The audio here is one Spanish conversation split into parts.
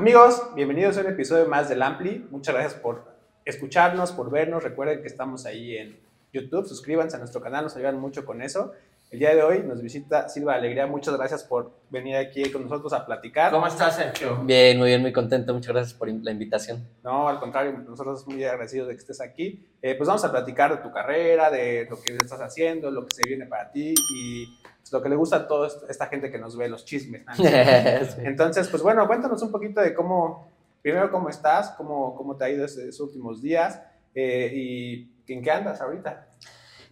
Amigos, bienvenidos a un episodio más del Ampli. Muchas gracias por escucharnos, por vernos. Recuerden que estamos ahí en YouTube. Suscríbanse a nuestro canal, nos ayudan mucho con eso. El día de hoy nos visita Silva Alegría. Muchas gracias por venir aquí con nosotros a platicar. ¿Cómo estás, Sergio? Bien, muy bien, muy contento. Muchas gracias por la invitación. No, al contrario, nosotros muy agradecidos de que estés aquí. Eh, pues vamos a platicar de tu carrera, de lo que estás haciendo, lo que se viene para ti y pues, lo que le gusta a toda esta gente que nos ve, los chismes. ¿no? Entonces, pues bueno, cuéntanos un poquito de cómo, primero cómo estás, cómo, cómo te ha ido estos últimos días eh, y en qué andas ahorita.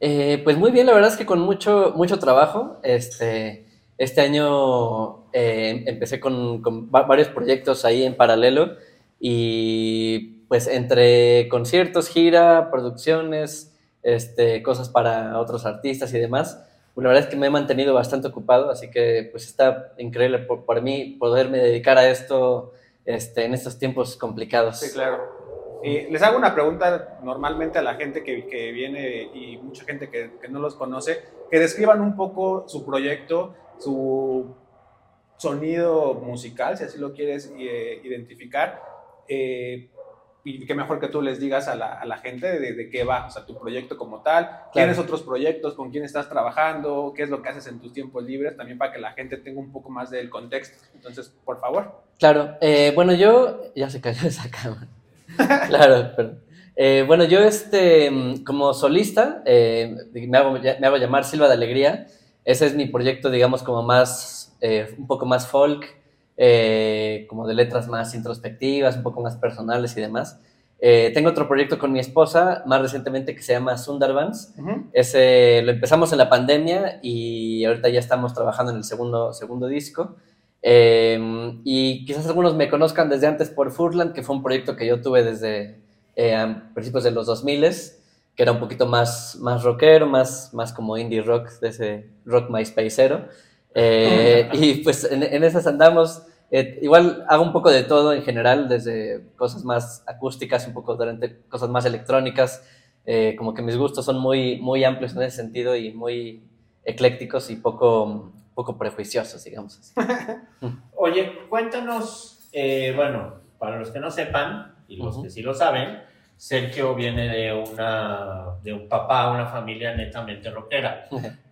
Eh, pues muy bien, la verdad es que con mucho, mucho trabajo. Este, este año eh, empecé con, con, varios proyectos ahí en paralelo y pues entre conciertos, gira, producciones, este, cosas para otros artistas y demás, la verdad es que me he mantenido bastante ocupado, así que pues está increíble por, mí poderme dedicar a esto este, en estos tiempos complicados. Sí, claro. Eh, les hago una pregunta normalmente a la gente que, viene y mucha gente que, que, no los conoce, que describan un poco su proyecto, su sonido musical, si así lo quieres eh, identificar. Eh, y qué mejor que tú les digas a la, a la gente de, de, qué va, o sea, tu proyecto como tal, claro. tienes otros proyectos, con quién estás trabajando, qué es lo que haces en tus tiempos libres, también para que la gente tenga un poco más del contexto. Entonces, por favor. Claro, eh, bueno, yo, ya se cayó esa cámara claro, perdón. Eh, bueno, yo este, como solista eh, me, hago, me, hago, llamar Silva de Alegría. Ese es mi proyecto, digamos, como más, un poco más folk, eh, como de letras más introspectivas, un poco más personales y demás. Eh, tengo otro proyecto con mi esposa, más recientemente, que se llama Sundarbans. Uh -huh. Ese lo empezamos en la pandemia y ahorita ya estamos trabajando en el segundo, segundo disco. Eh, y quizás algunos me conozcan desde antes por Furland, que fue un proyecto que yo tuve desde eh, a principios de los 2000 que era un poquito más, más rockero, más, más como indie rock, de ese rock MySpaceero. Eh, y pues en, en, esas andamos. Eh, igual hago un poco de todo en general, desde cosas más acústicas, un poco durante cosas más electrónicas. Eh, como que mis gustos son muy, muy amplios en ese sentido y muy eclécticos y poco poco prejuiciosos, digamos así. Oye, cuéntanos, eh, bueno, para los que no sepan y los uh -huh. que sí lo saben, Sergio viene de una de un papá, una familia netamente rockera,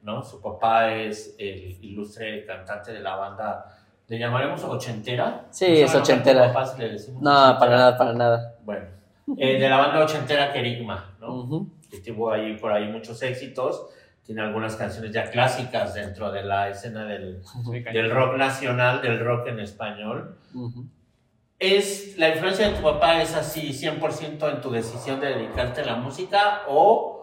¿no? Su papá es el ilustre cantante de la banda, ¿le llamaremos ochentera? Sí, ¿No es ochentera. Papás, le decimos no, ochentera? para nada, para nada. Bueno, eh, de la banda ochentera Kerigma, ¿no? Uh -huh. Que tuvo ahí por ahí muchos éxitos tiene algunas canciones ya clásicas dentro de la escena del, del rock nacional, del rock en español. Uh -huh. ¿Es la influencia de tu papá es así 100% en tu decisión de dedicarte a la música o,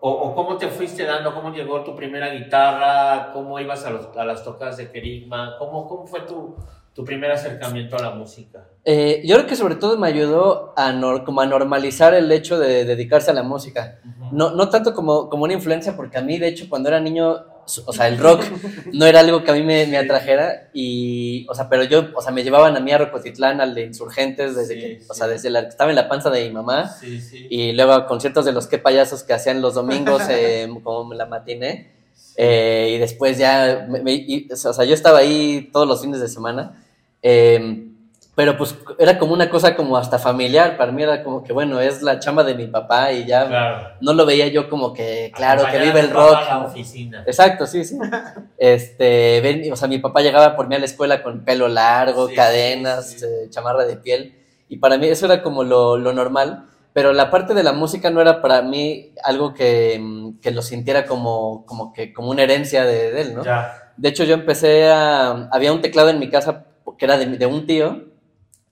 o, o, cómo te fuiste dando, cómo llegó tu primera guitarra, cómo ibas a, los, a las tocadas de Kerigma, cómo, cómo fue tu, tu primer acercamiento a la música? Eh, yo creo que sobre todo me ayudó a, nor como a normalizar el hecho de dedicarse a la música. Uh -huh. no, no tanto como, como una influencia, porque a mí, de hecho, cuando era niño, o sea, el rock no era algo que a mí me, me, atrajera, y, o sea, pero yo, o sea, me llevaban a mí a Rocotitlán, al de Insurgentes, desde sí, que, sí. o sea, desde la, estaba en la panza de mi mamá, sí, sí. y luego a conciertos de los que payasos que hacían los domingos, eh, como la matiné, eh, y después ya, me, me, y, o sea, yo estaba ahí todos los fines de semana, eh, pero pues era como una cosa como hasta familiar, para mí era como que bueno, es la chamba de mi papá y ya claro. no lo veía yo como que, claro, que vive el rock. La oficina. Exacto, sí, sí. Este, ven, o sea, mi papá llegaba por mí a la escuela con pelo largo, sí, cadenas, sí, sí. Eh, chamarra de piel, y para mí eso era como lo, lo, normal, pero la parte de la música no era para mí algo que, que lo sintiera como, como, que, como una herencia de, de él, ¿no? Ya. De hecho, yo empecé a, había un teclado en mi casa que era de, de un tío,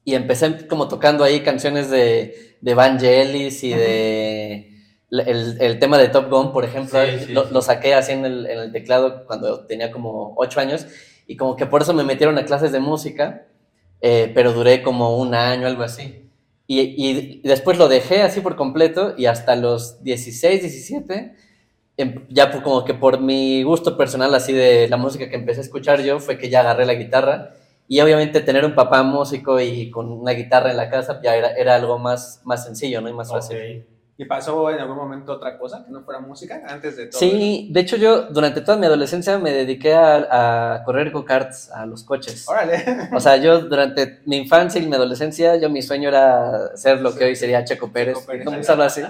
y empecé como tocando ahí canciones de, de Vangelis y de el, el, tema de Top Gun, por ejemplo, sí, sí, lo, lo, saqué así en el, en el, teclado cuando tenía como ocho años y como que por eso me metieron a clases de música, eh, pero duré como un año, algo así. Y, y, después lo dejé así por completo y hasta los 16, 17, em, ya como que por mi gusto personal así de la música que empecé a escuchar yo, fue que ya agarré la guitarra y obviamente tener un papá músico y con una guitarra en la casa ya era, era algo más, más sencillo, ¿no? Y más fácil. Okay. ¿Y pasó en algún momento otra cosa que no fuera música antes de todo? Sí, de hecho yo durante toda mi adolescencia me dediqué a, a correr go-karts, a los coches. Órale. O sea, yo durante mi infancia y mi adolescencia, yo mi sueño era ser lo que hoy sería Checo Pérez, Checo Pérez. como usarlo así.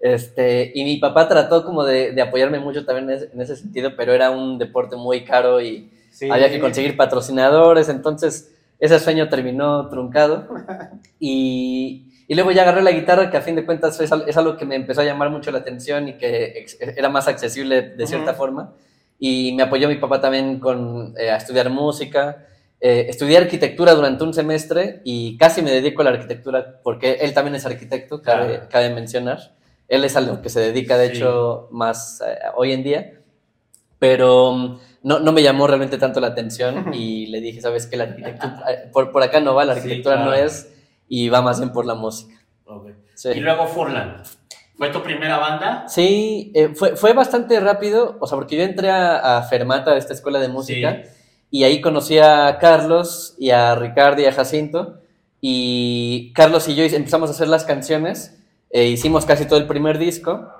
Este, y mi papá trató como de, de apoyarme mucho también en ese, en ese sentido, pero era un deporte muy caro y Sí. había que conseguir patrocinadores, entonces ese sueño terminó truncado. Y, y luego ya agarré la guitarra, que a fin de cuentas es, es algo que me empezó a llamar mucho la atención y que era más accesible de cierta Ujú. forma. Y me apoyó mi papá también con, eh, a estudiar música. Eh, estudié arquitectura durante un semestre y casi me dedico a la arquitectura porque él también es arquitecto, cabe, Claro. cabe mencionar. Él es a lo que se dedica, de Sí. hecho, más eh, hoy en día. Pero mm, no, no me llamó realmente tanto la atención y le dije, ¿sabes qué? La arquitectura, eh, por, por acá no va, la Sí, arquitectura no claro. es y va más bien por la música. Ok. Sí. Y luego Furlan. ¿Fue tu primera banda? Sí, eh, fue, fue bastante rápido, o sea, porque yo entré a, a Fermata, a esta escuela de música, Sí. y ahí conocí a Carlos y a Ricardo y a Jacinto, y Carlos y yo empezamos a hacer las canciones, eh, hicimos casi todo el primer disco,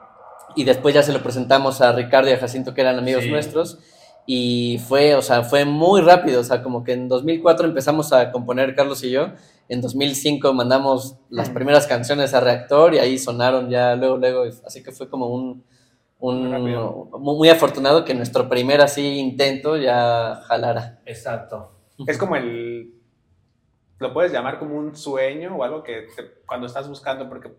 y después ya se lo presentamos a Ricardo y a Jacinto, que eran amigos Sí. nuestros, y fue, o sea, fue muy rápido, o sea, como que en 2004 empezamos a componer Carlos y yo, en 2005 mandamos las primeras canciones a Reactor y ahí sonaron ya luego, luego, así que fue como un, un Muy muy, afortunado que nuestro primer así intento ya jalara. Exacto. Es como el. Lo puedes llamar como un sueño o algo que te- cuando estás buscando, porque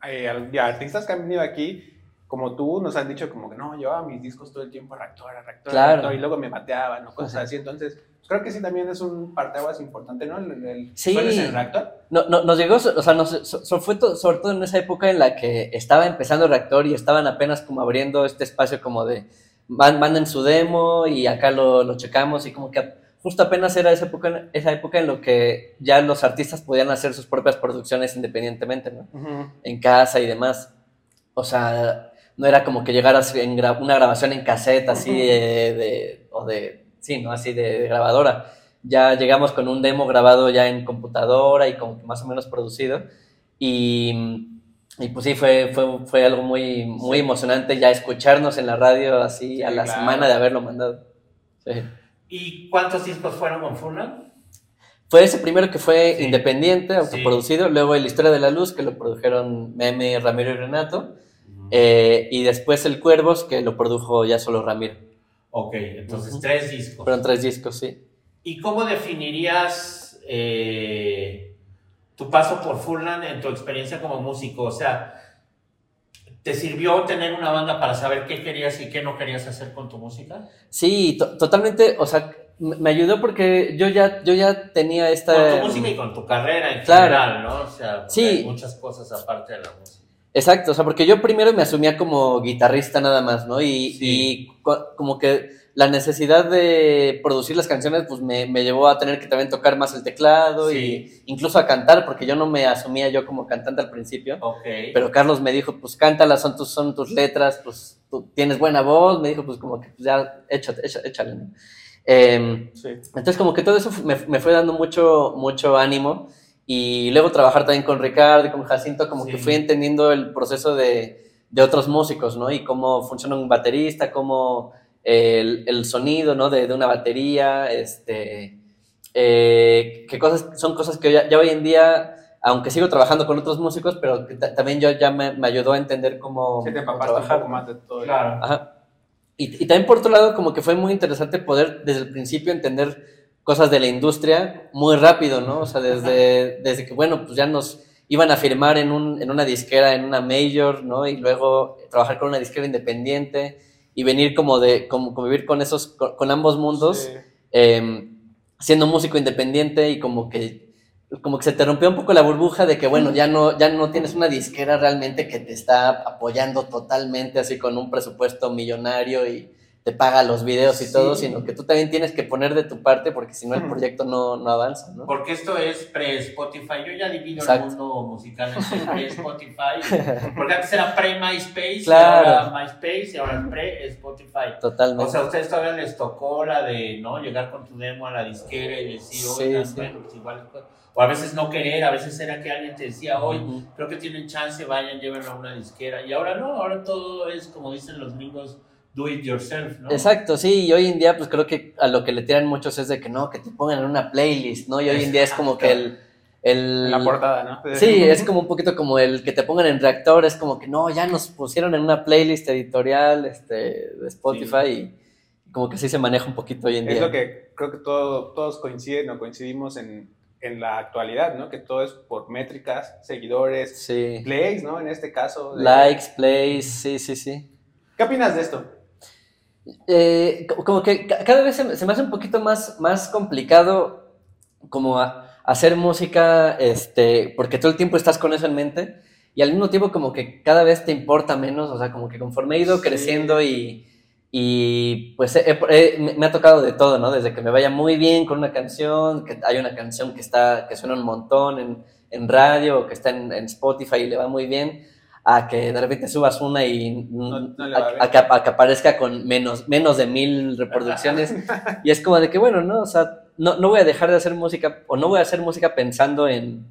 hay ya artistas que han venido aquí, como tú, nos han dicho como que no, llevaba mis discos todo el tiempo a reactor, a reactor, Claro. reactor, y luego me bateaban o cosas Ajá. así. Entonces, pues, creo que sí también es un parteaguas importante, ¿no? El, el- Sí. ¿Sueles en reactor? No, no- nos llegó, o sea, nos, so- fue to- sobre todo en esa época en la que estaba empezando Reactor y estaban apenas como abriendo este espacio como de man- manden su demo y acá lo, lo checamos y como que justo apenas era esa época, esa época en lo que ya los artistas podían hacer sus propias producciones independientemente, ¿no? en casa y demás. O sea, no era como que llegaras en gra- una grabación en cassette así de, de- o de, sí, ¿no? Así de, grabadora. Ya llegamos con un demo grabado ya en computadora y como que más o menos producido. Y, y pues sí, fue, fue, fue algo muy, muy emocionante ya escucharnos en la radio así Sí, a la claro. semana de haberlo mandado. Sí. ¿Y cuántos discos fueron con Furlan? Fue ese primero que fue independiente, autoproducido, luego el Historia de la Luz, que lo produjeron Meme, Ramiro y Renato, eh, y después el Cuervos, que lo produjo ya solo Ramiro. ok, entonces tres discos. Fueron tres discos, sí. ¿Y cómo definirías eh, tu paso por Furlan en tu experiencia como músico? O sea, ¿te sirvió tener una banda para saber qué querías y qué no querías hacer con tu música? Sí, to- totalmente, o sea, me ayudó porque yo ya, yo ya tenía esta... Con tu música y con tu carrera en Claro. general, ¿no? O sea, Sí. hay muchas cosas aparte de la música. Exacto, o sea, porque yo primero me asumía como guitarrista nada más, ¿no? Y, Sí. y co- como que la necesidad de producir las canciones, pues me, me llevó a tener que también tocar más el teclado Sí. y incluso a cantar, porque yo no me asumía yo como cantante al principio. Ok. Pero Carlos me dijo, pues cántalas, son tus, son tus letras, pues tú tienes buena voz, me dijo, pues como que pues, ya échate, échale, échale, ¿no? Em, Sí. entonces como que todo eso me, me fue dando mucho, mucho ánimo y luego trabajar también con Ricardo y con Jacinto, como Sí. que fui entendiendo el proceso de, de otros músicos, ¿no? Y cómo funciona un baterista, cómo el, el sonido, ¿no? De, de una batería, este, eh, que cosas, son cosas que ya, ya hoy en día, aunque sigo trabajando con otros músicos, pero que ta- también yo ya me, me ayudó a entender cómo, Sí, te cómo trabajar. poco más de todo. Claro. Ajá. Y, y también por otro lado, como que fue muy interesante poder desde el principio entender cosas de la industria muy rápido, ¿no? O sea, desde, desde que, bueno, pues ya nos iban a firmar en, un, en una disquera, en una major, ¿no? Y luego trabajar con una disquera independiente y venir como de, como convivir con esos, con, con ambos mundos, Sí. eh, siendo músico independiente y como que como que se te rompió un poco la burbuja de que bueno ya no ya no tienes una disquera realmente que te está apoyando totalmente así con un presupuesto millonario y te paga los videos y Sí. todo, sino que tú también tienes que poner de tu parte porque si no el proyecto no, no avanza, ¿no? Porque esto es pre-Spotify. Yo ya divido Exacto. el mundo musical entre pre-Spotify. Porque antes era pre-MySpace, Claro. y ahora MySpace, y ahora es pre-Spotify. Totalmente. O sea, a ustedes todavía les tocó la de, ¿no? Llegar con tu demo a la disquera y decir, Sí, oigan, sí. bueno, pues igual. O a veces no querer, a veces era que alguien te decía, hoy creo que tienen chance, vayan, llévenlo a una disquera. Y ahora no, ahora todo es, como dicen los gringos, do it yourself, ¿no? Exacto, sí, y hoy en día pues creo que a lo que le tiran muchos es de que no, que te pongan en una playlist, ¿no? Y hoy en día es como que el... la portada, ¿no? Sí, es como un poquito como el que te pongan en reactor, es como que no, ya nos pusieron en una playlist editorial este, de Spotify y como que sí se maneja un poquito hoy en Es día. lo que creo que todo, todos coinciden o coincidimos en, en la actualidad, ¿no? Que todo es por métricas, seguidores, Sí. plays, ¿no? En este caso. de- Likes, plays, sí, sí, sí. ¿Qué opinas de esto? Eh, co- como que ca- cada vez se, me- se me hace un poquito más, más complicado como a- hacer música, este, porque todo el tiempo estás con eso en mente y al mismo tiempo como que cada vez te importa menos, o sea, como que conforme he ido Sí. creciendo y, y pues he- he- me ha tocado de todo, ¿no? Desde que me vaya muy bien con una canción, que hay una canción que, está, que suena un montón en, en radio o que está en, en Spotify y le va muy bien, a que de repente subas una y No- no a, a que, a que aparezca con menos, menos de mil reproducciones. y es como de que, bueno, ¿no? O sea, no, no voy a dejar de hacer música o no voy a hacer música pensando en,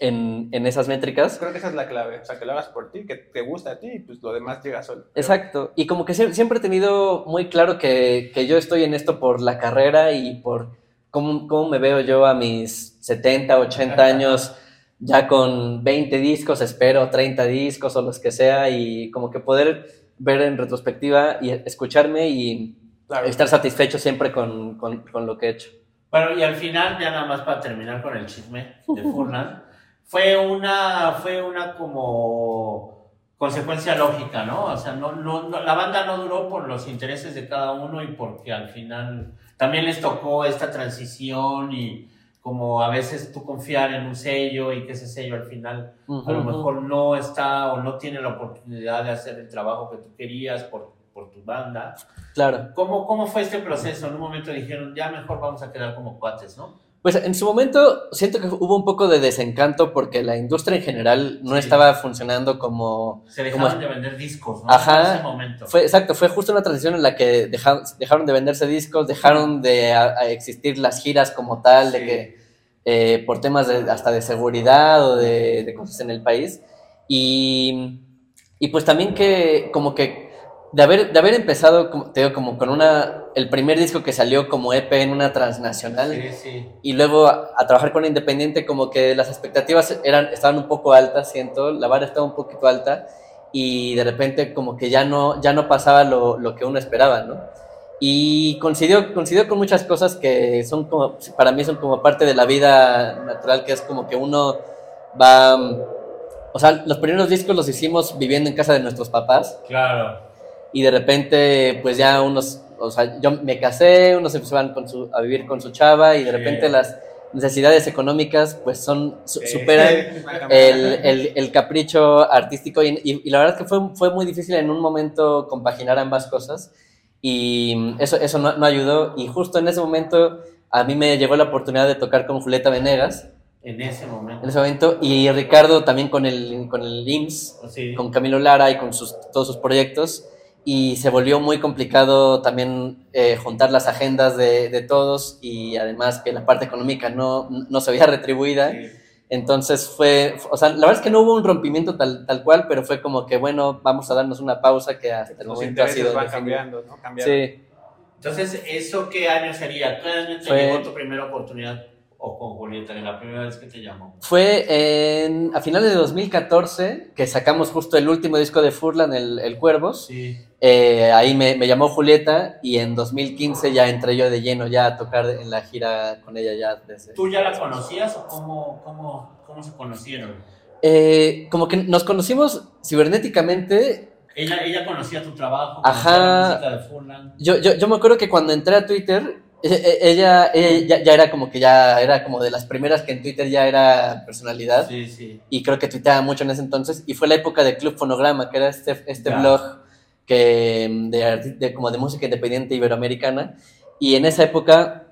en, en esas métricas. Creo que esa es la clave. O sea, que lo hagas por ti, que te gusta a ti y pues lo demás llega solo. Exacto. Y como que sie- siempre he tenido muy claro que, que yo estoy en esto por la carrera y por cómo, cómo me veo yo a mis 70, 80 años, ya con 20 discos, espero 30 discos o los que sea, y como que poder ver en retrospectiva y escucharme y Claro. estar satisfecho siempre con, con- con lo que he hecho. Bueno, y al final, ya nada más para terminar con el chisme de Furlan, fue una, fue una como consecuencia lógica, ¿no? O sea, no, no, no- la banda no duró por los intereses de cada uno y porque al final también les tocó esta transición y como a veces tú confiar en un sello y que ese sello al final a lo mejor no está o no tiene la oportunidad de hacer el trabajo que tú querías por, por tu banda. Claro. ¿Cómo, ¿Cómo fue este proceso? En un momento dijeron, ya mejor vamos a quedar como cuates, ¿no? Pues en su momento siento que hubo un poco de desencanto porque la industria en general no Sí. estaba funcionando como... Se como- dejaron de vender discos, ¿no? Ajá. En ese momento. Fue, exacto, fue justo una transición en la que dejaron, dejaron de venderse discos, dejaron de a- a existir las giras como tal, de que eh, por temas de, hasta de seguridad o de, de cosas en el país. Y, y pues también que como que de haber, de haber empezado, como, te digo, como con una, el primer disco que salió como EP en una transnacional Sí, sí. y luego a, a trabajar con Independiente, como que las expectativas eran, estaban un poco altas, siento, la vara estaba un poquito alta y de repente como que ya no, ya no pasaba lo, lo que uno esperaba, ¿no? Y coincidió, coincidió con muchas cosas que son como, para mí son como parte de la vida natural, que es como que uno va, o sea, los primeros discos los hicimos viviendo en casa de nuestros papás Claro. Y de repente pues ya unos, o sea, yo me casé, unos empezaban con su, a vivir con su chava y de Sí. repente las necesidades económicas pues son, su- Sí. superan el, el- el capricho artístico y, y- y la verdad es que fue, fue muy difícil en un momento compaginar ambas cosas y eso, eso no, no ayudó y justo en ese momento a mí me llegó la oportunidad de tocar con Julieta Venegas En ese momento. en ese momento y Ricardo también con el, con el IMSS Sí. con Camilo Lara y con sus, todos sus proyectos y se volvió muy complicado también eh, juntar las agendas de, de todos y además que la parte económica no, no se veía retribuida. Sí. Entonces fue, o sea, la verdad es que no hubo un rompimiento tal, tal cual, pero fue como que, bueno, vamos a darnos una pausa que hasta el Los momento ha sido... van cambiando, ¿no? Cambiando. Sí, Entonces, ¿eso qué año sería? ¿Qué año te Fue- llegó tu primera oportunidad? O con Julieta, la primera vez que te llamó. fue en, a finales de 2014 que sacamos justo el último disco de Furlan, el, el Cuervos. Sí. Eh, ahí me, me llamó Julieta y en 2015 ya entré yo de lleno ya a tocar en la gira con ella ya desde... ¿Tú ya la conocías o cómo, cómo, cómo se conocieron? Eh, como que nos conocimos cibernéticamente. Ella, ella conocía tu trabajo, Ajá. la de. Yo, yo, yo me acuerdo que cuando entré a Twitter, ella, ella ya, ya era como que ya era como de las primeras que en Twitter ya era personalidad. Sí, sí. Y creo que tuiteaba mucho en ese entonces. Y fue la época de Club Fonograma, que era este, este Ya. blog que de, de, como de música independiente iberoamericana. Y en esa época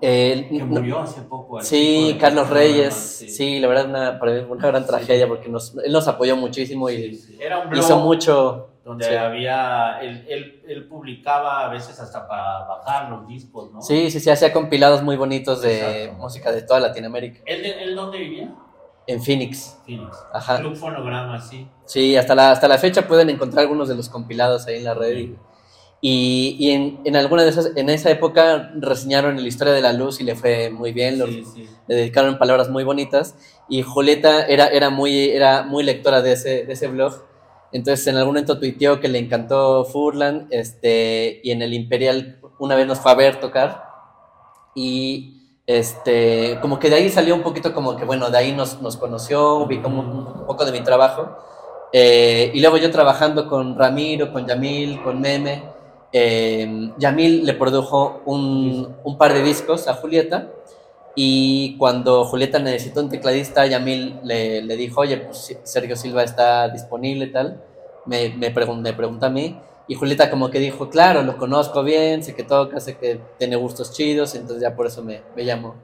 que murió hace poco. Sí, Carlos Reyes. Sí. la verdad, una, una gran tragedia porque nos, él nos apoyó muchísimo y Era un hizo mucho. Donde había. Él, él, él, publicaba a veces hasta para bajar los discos, ¿no? Sí, sí, sí, hacía compilados muy bonitos de música de toda Latinoamérica. ¿Él, ¿Él dónde vivía? En Phoenix. Phoenix. Ajá. Club Fonograma, sí. Sí, hasta la, hasta la fecha pueden encontrar algunos de los compilados ahí en la red. Y, y en, en, alguna de esas, en esa época reseñaron la historia de la luz y le fue muy bien, le dedicaron palabras muy bonitas. Y Julieta era, era, muy, era muy lectora de ese, de ese blog. Entonces en algún momento tuiteó que le encantó Furlan este, y en el Imperial una vez nos fue a ver tocar. Y este, como que de ahí salió un poquito como que, bueno, de ahí nos, nos conoció, ubicó un, un poco de mi trabajo. Eh, y luego yo trabajando con Ramiro, con Yamil, con Meme eh, Yamil le produjo un, un, par de discos a Julieta y cuando Julieta necesitó un tecladista, Yamil le, le dijo, oye, pues Sergio Silva está disponible y tal, me, me, me pregunta a mí y Julieta como que dijo, claro, lo conozco bien, sé que toca, sé que tiene gustos chidos, entonces ya por eso me, me llamó.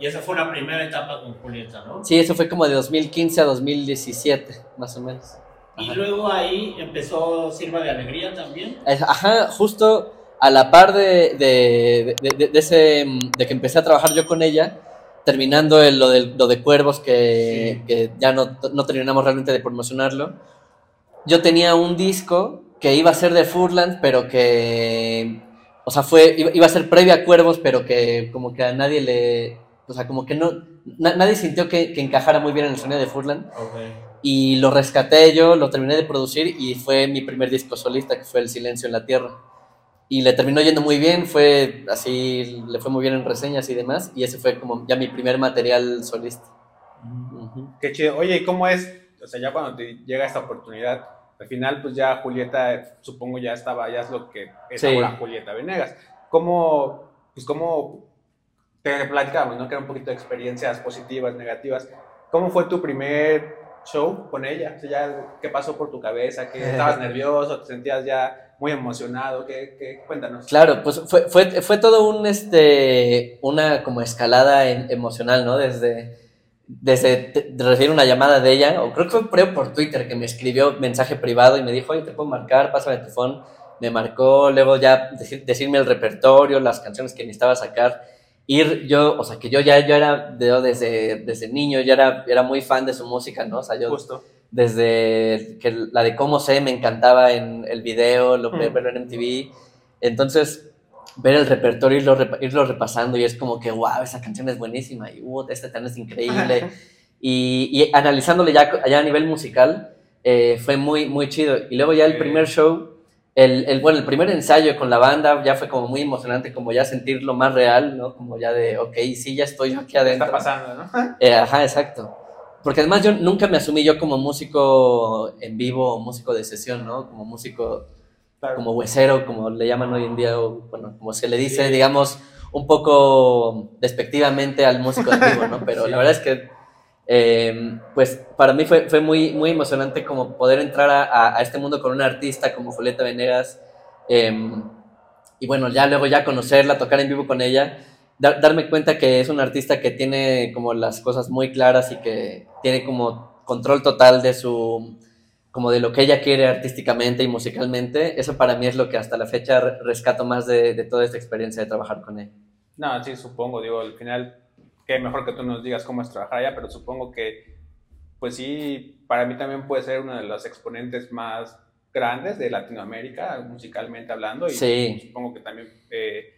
Y esa fue la primera etapa con Julieta, ¿no? Sí, eso fue como de 2015 a 2017, más o menos. Y luego ahí empezó Silva de Alegría también. Ajá, justo a la par de, de, de, de, ese, de que empecé a trabajar yo con ella, terminando el, lo, de, lo de Cuervos, que, que ya no, no, terminamos realmente de promocionarlo, yo tenía un disco que iba a ser de Furland, pero que, o sea, fue, iba, a ser previa a Cuervos, pero que como que a nadie le, o sea, como que no, nadie sintió que, que, encajara muy bien en el sonido de Furland. Okay y lo rescaté yo, lo terminé de producir y fue mi primer disco solista que fue El Silencio en la Tierra. Y le terminó yendo muy bien, fue así, le fue muy bien en reseñas y demás, y ese fue como ya mi primer material solista. Qué chido. Oye, ¿y cómo es? O sea, ya cuando te llega esta oportunidad, al final pues ya Julieta, supongo ya estaba, ya es lo que es sí. ahora Julieta Venegas. ¿Cómo, pues cómo te platicamos, ¿no? Que era un poquito de experiencias positivas, negativas. ¿Cómo fue tu primer show con ella? O sea, ya, ¿Qué pasó por tu cabeza? ¿Que estabas nervioso? ¿Te sentías ya muy emocionado? ¿Qué, qué? Cuéntanos. Claro, pues fue, fue, fue todo un, este, una como escalada en, emocional, ¿no? Desde, desde recibir una llamada de ella, o creo que fue por, Twitter que me escribió mensaje privado y me dijo, oye, te puedo marcar, pásame tu phone. Me marcó, luego ya decir, decirme el repertorio, las canciones que necesitaba sacar ir yo, o sea, que yo ya yo era de, desde, desde niño, ya era, era muy fan de su música, ¿no? O sea, yo Justo. Desde que la de Cómo sé me encantaba en el video, lo, mm. verlo en MTV. Entonces, ver el repertorio irlo, irlo repasando y es como que, wow, esa canción es buenísima y, uh, esta también es increíble. y, y, analizándole ya, allá a nivel musical, eh, fue muy, muy chido. Y luego ya el primer show el, el, bueno, el primer ensayo con la banda ya fue como muy emocionante, como ya sentirlo más real, ¿no? Como ya de, ok, sí, ya estoy yo aquí adentro. Está pasando, ¿no? Eh, ajá, exacto. Porque además yo nunca me asumí yo como músico en vivo o músico de sesión, ¿no? Como músico, claro. como huesero, como le llaman hoy en día, o, bueno, como se le dice, sí. digamos, un poco despectivamente al músico en vivo, ¿no? Pero sí. la verdad es que eh, pues para mí fue, fue, muy, muy emocionante como poder entrar a, a, este mundo con una artista como Julieta Venegas eh, y bueno, ya luego ya conocerla, tocar en vivo con ella, dar, darme cuenta que es una artista que tiene como las cosas muy claras y que tiene como control total de su como de lo que ella quiere artísticamente y musicalmente, eso para mí es lo que hasta la fecha rescato más de, de toda esta experiencia de trabajar con ella. No, sí, supongo, digo, al final que mejor que tú nos digas cómo es trabajar allá, pero supongo que, pues sí, para mí también puede ser uno de los exponentes más grandes de Latinoamérica, musicalmente hablando, y sí. supongo que también eh,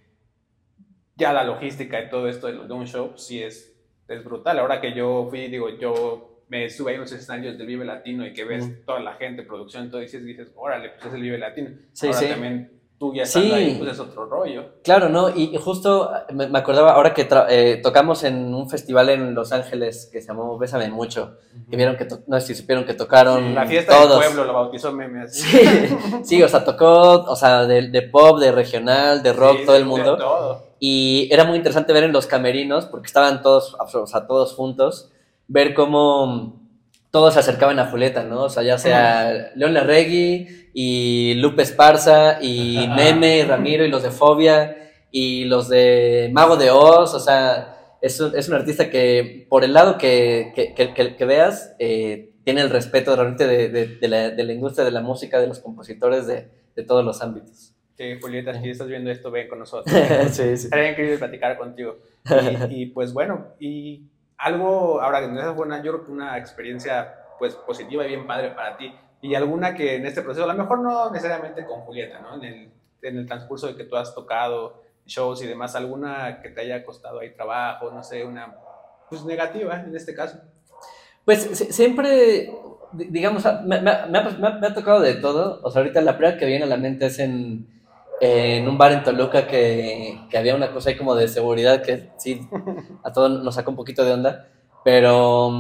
ya la logística y todo esto de, de un show, sí es, es brutal. Ahora que yo fui, digo, yo me sube ahí en los escenarios del Vive Latino y que ves toda la gente, producción, todo, y dices, dices, órale, pues es el Vive Latino. Sí, Ahora sí. también tú ya estás sí. ahí, pues es otro rollo. Claro, ¿no? Y, y justo me, me, acordaba ahora que eh, tocamos en un festival en Los Ángeles que se llamó Bésame Mucho, uh -huh. que vieron que, no sé si supieron que tocaron sí, La fiesta todos. del pueblo lo bautizó Meme así. Sí, sí, o sea, tocó, o sea, de, de pop, de regional, de rock, sí, todo el mundo. todo. Y era muy interesante ver en los camerinos, porque estaban todos, o sea, todos juntos, ver cómo todos se acercaban a Julieta, ¿no? O sea, ya sea León Larregui y Lupe Esparza y Meme y Ramiro y los de Fobia y los de Mago de Oz, o sea, es un, es un artista que por el lado que, que, que, que veas, eh, tiene el respeto realmente de, de, de, la, de, la, industria de la música, de los compositores, de, de todos los ámbitos. Sí, Julieta, si estás viendo esto, ven con nosotros. sí, sí. Sería increíble platicar contigo. Y, y, pues bueno, y algo, ahora que esa fue una, yo creo que una experiencia pues positiva y bien padre para ti. Y alguna que en este proceso, a lo mejor no necesariamente con Julieta, ¿no? En el, en el transcurso de que tú has tocado shows y demás, alguna que te haya costado ahí trabajo, no sé, una pues negativa en este caso. Pues siempre, digamos, me, me, me, ha, me, ha, tocado de todo. O sea, ahorita la primera que viene a la mente es en, en un bar en Toluca que, que, había una cosa ahí como de seguridad que sí, a todos nos sacó un poquito de onda. Pero,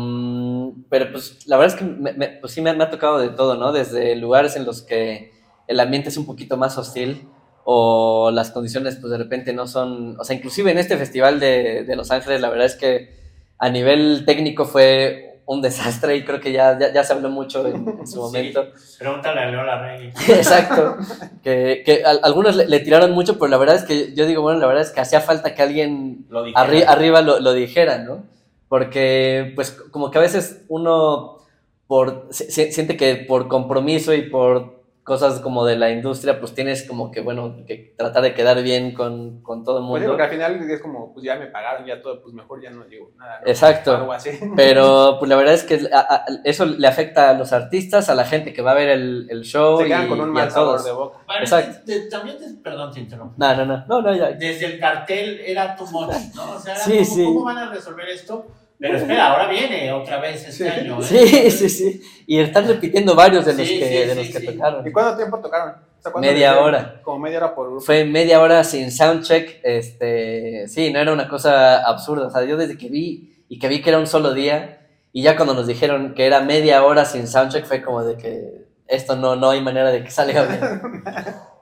pero pues la verdad es que me, pues sí me, ha tocado de todo, ¿no? Desde lugares en los que el ambiente es un poquito más hostil o las condiciones pues de repente no son, o sea, inclusive en este festival de, de Los Ángeles la verdad es que a nivel técnico fue un desastre y creo que ya, ya, ya se habló mucho en, en su momento. Sí, pregúntale a Leola Rey. Exacto, que, que a, algunos le, le, tiraron mucho, pero la verdad es que yo digo, bueno, la verdad es que hacía falta que alguien lo arri arriba lo, lo, dijera, ¿no? Porque pues como que a veces uno por, se, siente que por compromiso y por cosas como de la industria, pues tienes como que, bueno, que tratar de quedar bien con, con todo el mundo. Pues sí, porque al final es como, pues ya me pagaron, ya todo, pues mejor ya no digo nada. ¿no? Exacto. Algo así. Pero pues la verdad es que a, a, eso le afecta a los artistas, a la gente que va a ver el, el show. Se quedan y, con un mal a sabor todos. de boca. Bueno, Exacto. te, también te, perdón, te interrumpo. No, no, no, no, no, ya. Desde el cartel era tu moda, ¿no? O sea, era Sí, como, sí. ¿cómo van a resolver esto? Pero espera, ahora viene otra vez este Sí. año. ¿eh? Sí, sí, sí. Y están repitiendo varios de los Sí, que, sí, de sí, los que sí. tocaron. ¿Y cuánto tiempo tocaron? O sea, ¿cuánto Media hora. Como media hora por grupo. Fue media hora sin soundcheck, este, sí, no era una cosa absurda, o sea, yo desde que vi y que vi que era un solo día y ya cuando nos dijeron que era media hora sin soundcheck fue como de que esto no, no hay manera de que salga bien.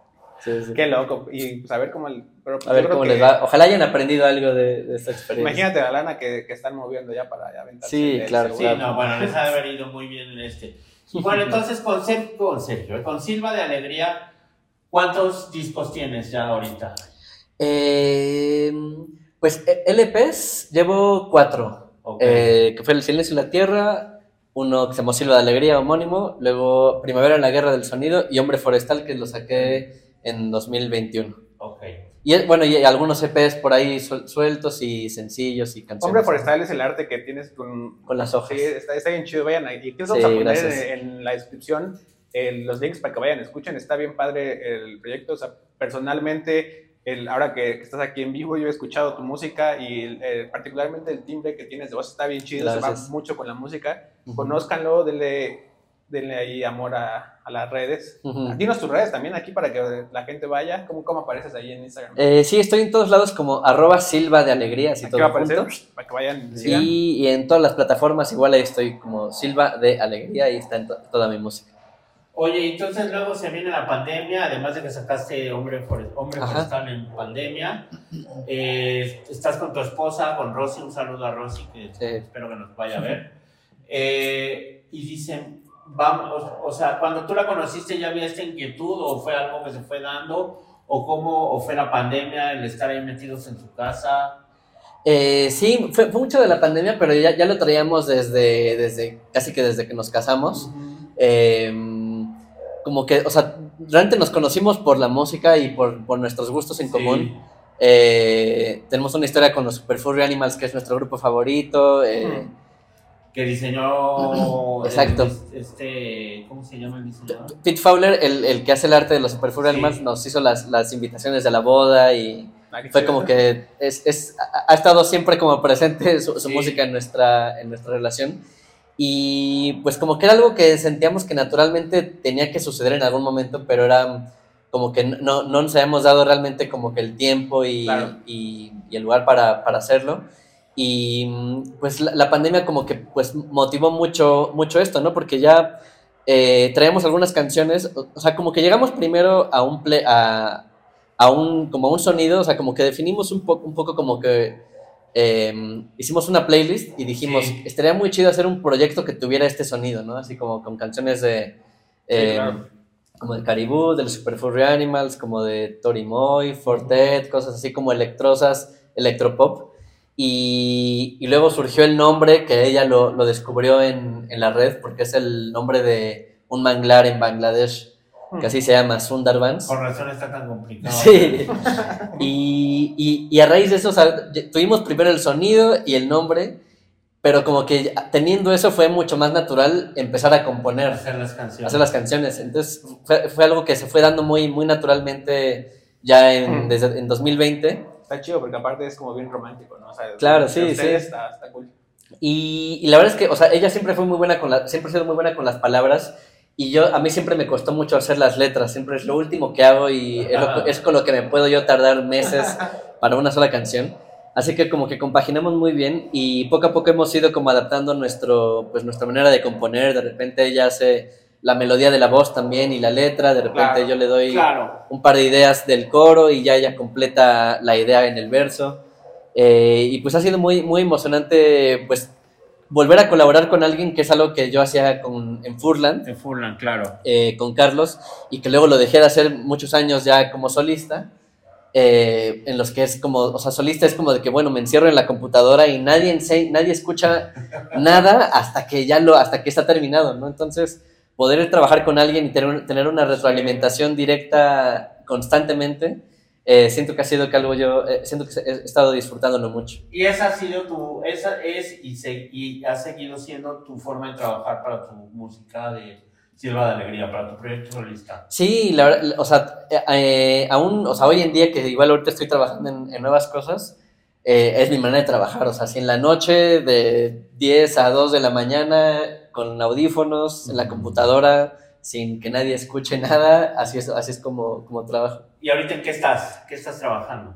Sí, sí. Qué loco. Y a ver cómo el. Pero, A ver cómo que- les va. Ojalá hayan aprendido algo de, de esta experiencia. Imagínate la lana que, que están moviendo ya para ya Sí, claro, Sí, no, bueno, les ha haber ido muy bien en este. Bueno, entonces con, Ser- con Sergio, con Silva de Alegría, ¿cuántos discos tienes ya ahorita? Eh, pues eh, LPs llevo cuatro. Ok. Eh, que fue El Silencio y la Tierra, uno que se llamó Silva de Alegría, homónimo, luego Primavera en la Guerra del Sonido y Hombre Forestal, que lo saqué en 2021. ok. Y bueno, y algunos EPs por ahí suel- sueltos y sencillos y canciones. Hombre Forestal es el arte que tienes con. Con las hojas. Sí, está, está bien chido. Vayan ahí. Incluso Sí, a poner en, en la descripción eh, los links para que vayan, escuchen. Está bien padre el proyecto. O sea, personalmente, el, ahora que, que estás aquí en vivo, yo he escuchado tu música y eh, particularmente el timbre que tienes de voz está bien chido. Se va mucho con la música. Conózcanlo, denle, denle ahí amor a, a las redes. Dinos tus redes también aquí para que la gente vaya. ¿Cómo, cómo apareces ahí en Instagram? Eh, sí, estoy en todos lados como arroba Silva de Alegría, así aquí todo va a aparecer junto. para que vayan y sigan. Y, y en todas las plataformas igual ahí estoy como Silva de Alegría y está en to- toda mi música. Oye, entonces luego se viene la pandemia, además de que sacaste Hombre, Fore- Hombre. Forestal en pandemia. Eh, estás con tu esposa, con Rosy, un saludo a Rosy, que Sí. espero que nos vaya a ver. Eh, y dicen, vamos, o, o sea, cuando tú la conociste ya había esta inquietud o fue algo que se fue dando o cómo o fue la pandemia, el estar ahí metidos en su casa. Eh, sí, fue, fue mucho de la pandemia, pero ya, ya lo traíamos desde, desde casi que desde que nos casamos. Eh, como que, o sea, realmente nos conocimos por la música y por, por nuestros gustos en común. Eh, tenemos una historia con los Super Furry Animals, que es nuestro grupo favorito. eh, Que diseñó Exacto. el- este, ¿cómo se llama el diseñador? Pete Fowler, el, el que hace el arte de los Super Sí. Nos hizo las, las invitaciones de la boda y Ah, fue como que es, es- ha ha estado siempre como presente su, su Sí. música en nuestra, en nuestra relación. Y pues como que era algo que sentíamos que naturalmente tenía que suceder en algún momento, pero era como que no, no nos habíamos dado realmente como que el tiempo y, Claro. y- y el lugar para, para hacerlo. Y mm, pues la, la pandemia como que pues motivó mucho, mucho esto, ¿no? Porque ya eh, traíamos algunas canciones, o, o sea, como que llegamos primero a un, ple- a, a un, como a un sonido, o sea, como que definimos un, poco un poco como que em, hicimos una playlist y dijimos, Sí. estaría muy chido hacer un proyecto que tuviera este sonido, ¿no? Así como con canciones de... em, claro. Como de Caribou, de los Super Furry Animals, como de Tori Moy, Fortet, cosas así como electrosas, electropop. Y, y luego surgió el nombre que ella lo, lo descubrió en, en la red porque es el nombre de un manglar en Bangladesh que así se llama, Sundarbans. Con razón está tan complicado. Sí. Y, y- y a raíz de eso, o sea, ya- tuvimos primero el sonido y el nombre, pero como que teniendo eso fue mucho más natural empezar a componer, Hacer las canciones. hacer las canciones. Entonces fue, fue algo que se fue dando muy, muy naturalmente ya en, Mm. desde, en 2020. Está chido porque aparte es como bien romántico, ¿no? O sea, Claro, sí, sí. Está, está cool. Y, y la verdad es que, o sea, ella siempre fue muy buena con la, siempre ha sido muy buena con las palabras. Y yo, a mí siempre me costó mucho hacer las letras, siempre es lo último que hago y es, lo- es con lo que me puedo yo tardar meses para una sola canción. Así que como que compaginamos muy bien y poco a poco hemos ido como adaptando nuestro, pues nuestra manera de componer. De repente ella hace la melodía de la voz también y la letra, de repente Claro, yo le doy Claro. un par de ideas del coro y ya ella completa la idea en el verso. Eh, y pues ha sido muy, muy emocionante pues volver a colaborar con alguien que es algo que yo hacía con, en Furland, De Furlan, claro. eh, con Carlos, y que luego lo dejé de hacer muchos años ya como solista. eh, en los que es como, o sea, solista es como de que, bueno, me encierro en la computadora y nadie, nadie escucha nada hasta que ya lo, hasta que está terminado, ¿no? Entonces, poder trabajar con alguien y tener, tener una retroalimentación directa constantemente, eh, siento que ha sido que algo yo, eh, siento que he estado disfrutándolo mucho. Y esa ha sido tu, esa es y, se, y ha seguido siendo tu forma de trabajar para tu música de Silva de Alegría, para tu proyecto solista. Sí, la verdad, o sea, eh, eh, aún, o sea, hoy en día que igual ahorita estoy trabajando en, en nuevas cosas, eh, es mi manera de trabajar, o sea, si en la noche de 10 a 2 de la mañana con audífonos en la computadora, sin que nadie escuche nada, así es, así es como, como trabajo. ¿Y ahorita en qué estás? ¿Qué estás trabajando?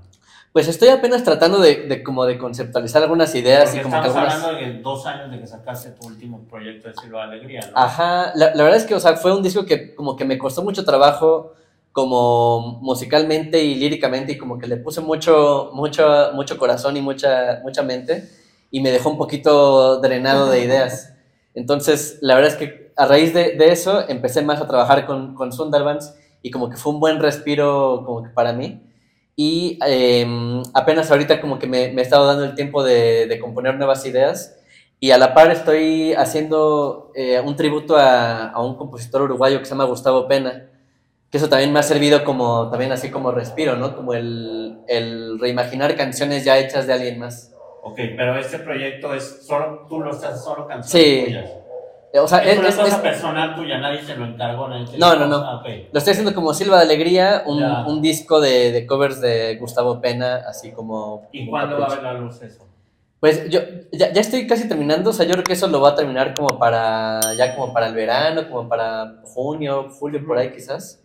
Pues estoy apenas tratando de, de como de conceptualizar algunas ideas Porque y como que estamos algunas... hablando de dos años de que sacaste tu último proyecto de Silva Alegría, ¿no? Ajá, la, la verdad es que, o sea, fue un disco que como que me costó mucho trabajo como musicalmente y líricamente y como que le puse mucho, mucho, mucho corazón y mucha, mucha mente y me dejó un poquito drenado de ideas. Entonces, la verdad es que a raíz de, de eso empecé más a trabajar con, con Sundarbans y como que fue un buen respiro como que para mí. Y eh, apenas ahorita como que me, me he estado dando el tiempo de, de componer nuevas ideas y a la par estoy haciendo eh, un tributo a, a un compositor uruguayo que se llama Gustavo Pena, que eso también me ha servido como, también así como respiro, ¿no? Como el, el reimaginar canciones ya hechas de alguien más. Ok, pero este proyecto es solo, tú lo estás solo canciones Sí. tuyas. O sea, Es es- una es- cosa es- personal tuya, nadie se lo encargó. Nadie No, no, no. ah, lo estoy haciendo como Silva de Alegría, un, un disco de, de covers de Gustavo Pena, así como... ¿Y como cuándo va a ver la luz eso? Pues yo ya, ya estoy casi terminando, o sea, yo creo que eso lo voy a terminar como para, ya como para el verano, como para junio, julio, por ahí quizás.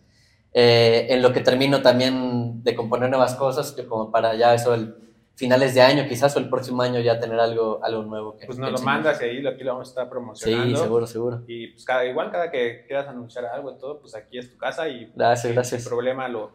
Eh, en lo que termino también de componer nuevas cosas, yo como para ya eso, el finales de año quizás, o el próximo año ya tener algo, algo nuevo. Que Pues nos lo mandas y ahí aquí lo vamos a estar Sí, promocionando. seguro, seguro. Y pues cada, igual cada que quieras anunciar algo y todo, pues aquí es tu casa y Gracias, sin- gracias. sin problema lo,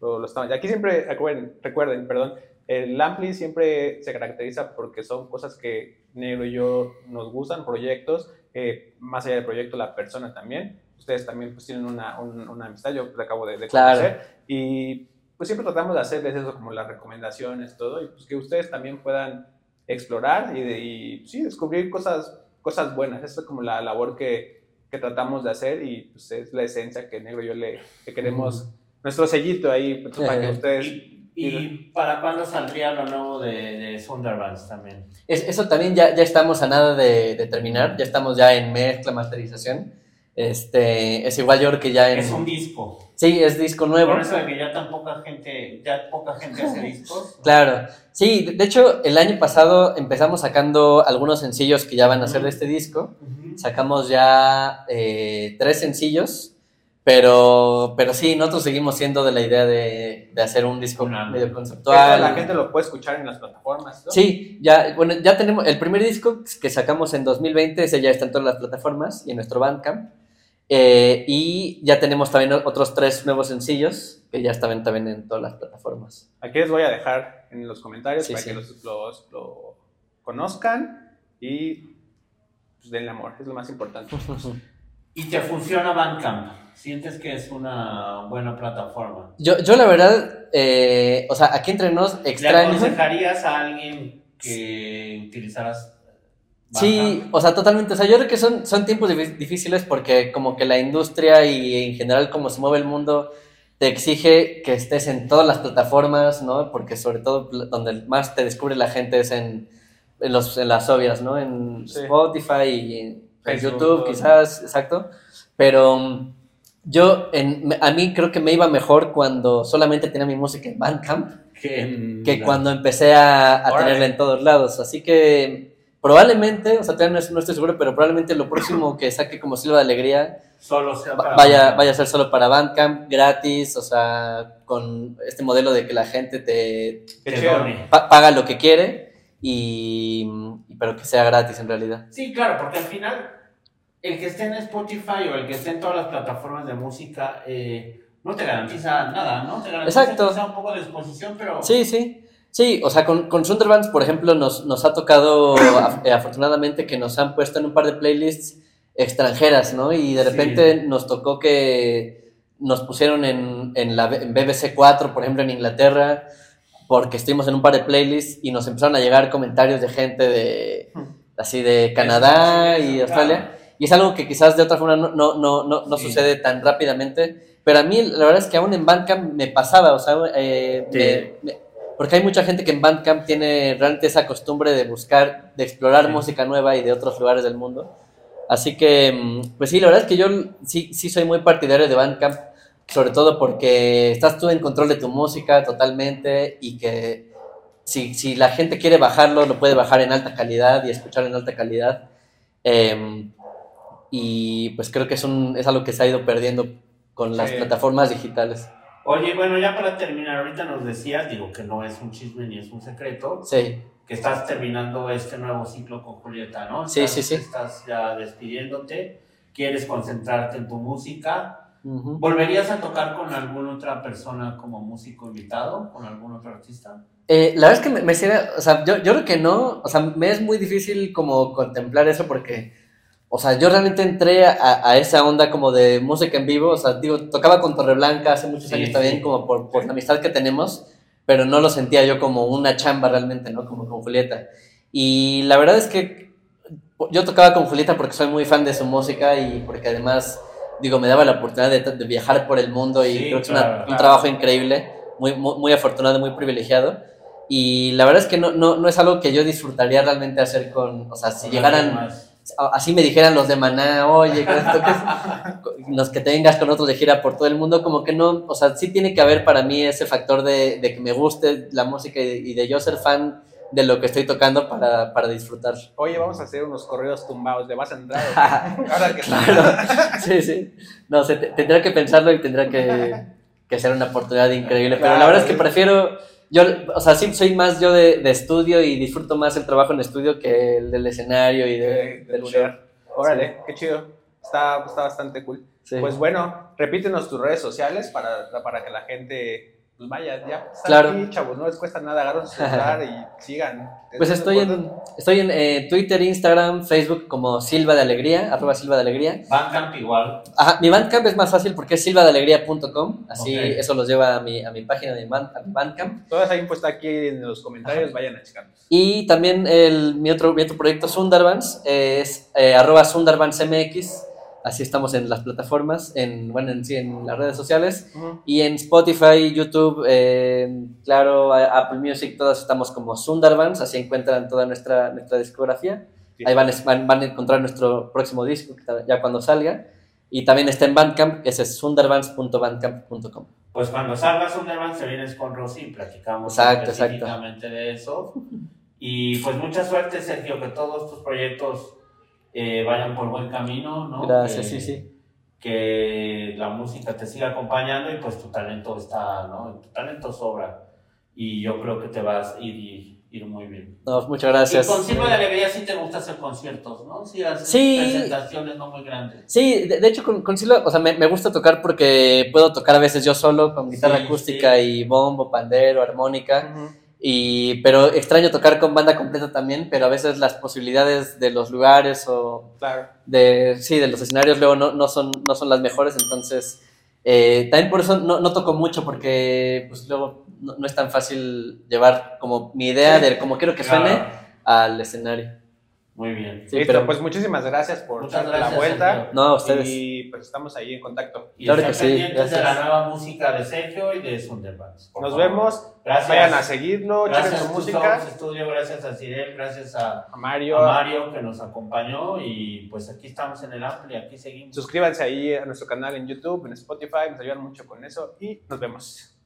lo, lo estamos. Y aquí siempre, recuerden, recuerden, perdón, el Ampli siempre se caracteriza porque son cosas que Negro y yo nos gustan, proyectos, eh, más allá del proyecto, la persona también. Ustedes también pues tienen una, un- una amistad, yo acabo de, de Claro. conocer. Y pues siempre tratamos de hacerles eso, como las recomendaciones, todo, y pues que ustedes también puedan explorar y, de- y sí, descubrir cosas, cosas buenas. Esa es como la labor que, que tratamos de hacer y pues es la esencia que Negro y yo le que queremos, nuestro sellito ahí, pues, para que ustedes... ¿Y, y para cuándo saldría lo nuevo de, de Sundarbans también? Es- eso también ya, ya estamos a nada de, de terminar, ya estamos ya en mezcla, masterización. Este, es igual yo creo que ya en... Es un disco. Sí, es disco nuevo. Por eso de que ya tan poca gente, ya poca gente hace discos. Claro, sí, de- hecho el año pasado empezamos sacando algunos sencillos que ya van a ser de este disco, sacamos ya eh, tres sencillos, pero, pero sí, nosotros seguimos siendo de la idea de, de hacer un disco medio conceptual. la gente lo puede escuchar en las plataformas. ¿no? Sí, ya, bueno, ya tenemos el primer disco que sacamos en 2020, ese ya está en todas las plataformas y en nuestro Bandcamp. Eh, y ya tenemos también otros tres nuevos sencillos que ya están también en todas las plataformas. Aquí les voy a dejar en los comentarios Sí, para sí. que los, los- lo conozcan y pues, denle amor, es lo más importante. ¿Y te funciona Bandcamp? ¿Sientes que es una buena plataforma? Yo, yo la verdad, eh, o sea, aquí entre nos, ¿Le extraño. aconsejarías a alguien que utilizaras Sí, o sea, totalmente. O sea, yo creo que son, son tiempos difí- difíciles porque como que la industria y en general cómo se mueve el mundo te exige que estés en todas las plataformas, ¿no? Porque sobre todo donde más te descubre la gente es en, en, los, en las obvias, ¿no? En Sí. Spotify y en, Facebook, YouTube quizás, exacto. Pero mm, yo, en, a mí creo que me iba mejor cuando solamente tenía mi música en Bandcamp que, que cuando empecé a, a tenerla en todos lados. Así que probablemente, o sea, todavía no, no estoy seguro, pero probablemente lo próximo que saque como Silva de Alegría solo sea para vaya, Bandcamp. vaya a ser solo para Bandcamp, gratis, o sea, con este modelo de que la gente te pa- paga lo que quiere, y, pero que sea gratis en realidad. Sí, claro, porque al final el que esté en Spotify o el que esté en todas las plataformas de música eh, no te garantiza nada, ¿no? Te garantiza Exacto. un poco de exposición, pero Sí, sí. Sí, o sea, con, con Sunderbands, por ejemplo, nos, nos ha tocado af- eh, afortunadamente que nos han puesto en un par de playlists extranjeras, ¿no? Y de Sí. repente nos tocó que nos pusieron en, en la en BBC 4, por ejemplo, en Inglaterra, porque estuvimos en un par de playlists y nos empezaron a llegar comentarios de gente de así de Canadá sí, y claro. Australia. Y es algo que quizás de otra forma no, no, no, no, no Sí. sucede tan rápidamente. Pero a mí la verdad es que aún en Bandcamp me pasaba, o sea, eh, me- porque hay mucha gente que en Bandcamp tiene realmente esa costumbre de buscar, de explorar Sí. música nueva y de otros lugares del mundo. Así que, mm, pues sí, la verdad es que yo sí, sí soy muy partidario de Bandcamp, sobre todo porque estás tú en control de tu música totalmente y que si, si la gente quiere bajarlo, lo puede bajar en alta calidad y escucharlo en alta calidad. Em, y pues creo que es, un, es algo que se ha ido perdiendo con las Sí. plataformas digitales. Oye, bueno, ya para terminar, ahorita nos decías, digo que no es un chisme ni es un secreto, Sí, que estás terminando este nuevo ciclo con Julieta, ¿no? Sí, Estás- sí, sí. Estás ya despidiéndote, quieres concentrarte en tu música. ¿Volverías a tocar con alguna otra persona como músico invitado? ¿Con algún otro artista? Eh, la verdad es que me, me sería- o sea, yo, yo creo que no, o sea, me es muy difícil como contemplar eso porque, o sea, yo realmente entré a, a esa onda como de música en vivo, o sea, digo, tocaba con Torreblanca hace muchos Sí, años también sí. como por, por la amistad que tenemos, pero no lo sentía yo como una chamba realmente, ¿no? Como con Julieta. Y la verdad es que yo tocaba con Julieta porque soy muy fan de su música y porque además, digo, me daba la oportunidad de, de viajar por el mundo y Sí, creo que es claro, una- un claro. trabajo increíble, muy, muy, muy afortunado, muy privilegiado. Y la verdad es que no, no, no es algo que yo disfrutaría realmente hacer con, o sea, si Con llegaran, más. Así me dijeran los de Maná, oye, que toques, los que tengas con otros de gira por todo el mundo, como que no, o sea, sí tiene que haber para mí ese factor de, de que me guste la música y de, yo ser fan de lo que estoy tocando para, para disfrutar. Oye, vamos a hacer unos corridos tumbados, ¿le vas a entrar? Ahora que Claro, sí, sí. No sé, te- tendría que pensarlo y tendría que, que ser una oportunidad increíble. Pero la verdad es que prefiero, yo, o sea, sí soy más yo de, de estudio y disfruto más el trabajo en estudio que el del escenario y de- de, de del show. tunear. Órale, qué chido. Está, está bastante cool. Sí. Pues bueno, repítenos tus redes sociales para, para que la gente pues vaya, ya están Claro. aquí, chavos, no les cuesta nada, agarren su celular y sigan. Pues Es estoy en, estoy en eh, Twitter, Instagram, Facebook como Silva de Alegría, arroba Silva de Alegría. Bandcamp igual. Ajá, mi Bandcamp es más fácil porque es silvadealegría.com, así eso los lleva a mi, a mi página de Band- a mi Bandcamp. Toda esa info está aquí en los comentarios, vayan a checarlos. Y también el, mi, otro, mi otro proyecto Sundarbans es eh, arroba SundarbansMX, así estamos en las plataformas, en, bueno, en, sí, en las redes sociales. Y en Spotify, YouTube, eh, claro, Apple Music, todas estamos como Sundarbans, así encuentran toda nuestra, nuestra discografía. Ahí van, van, van a encontrar nuestro próximo disco, ya cuando salga. Y también está en Bandcamp, que es sundarbans.bandcamp.com. Pues cuando salgas Underman se vienes con Rosy y platicamos Exacto, específicamente de eso. Y pues mucha suerte, Sergio, que todos tus proyectos eh, vayan por buen camino, ¿no? Gracias, Que- sí, sí. Que la música te siga acompañando y pues tu talento está, ¿no? Tu talento sobra. Y yo creo que te vas a ir, ir, ir muy bien. No, muchas gracias. Y con Silva de Alegría sí te gusta hacer conciertos, ¿no? Sí, haces Sí. presentaciones no muy grandes. Sí, de, de hecho con, con Silva, o sea, me, me gusta tocar porque puedo tocar a veces yo solo con guitarra Sí, acústica sí. y bombo, pandero, armónica. Y, pero extraño tocar con banda completa también, pero a veces las posibilidades de los lugares o Claro. de, sí, de los escenarios luego no, no, son, no son las mejores, entonces eh, también por eso no, no toco mucho porque pues luego no, no es tan fácil llevar como mi idea de cómo quiero que suene Claro. al escenario. Muy bien. Sí, Listo, pero pues muchísimas gracias por Muchas darte la gracias, vuelta. Sergio. no, a ustedes. Y pues estamos ahí en contacto. Y Claro que sí, pendientes de la gracias. nueva música de Sergio y de Sunderbands. por Nos favor. vemos. Gracias. Vayan a seguirlo, chequen Gracias su a música. Estudio, gracias a Cirel, gracias a, A Mario. a Mario que nos acompañó y pues aquí estamos en el Ampli, aquí seguimos. Suscríbanse ahí a nuestro canal en YouTube, en Spotify. Nos ayudan mucho con eso. Y nos vemos.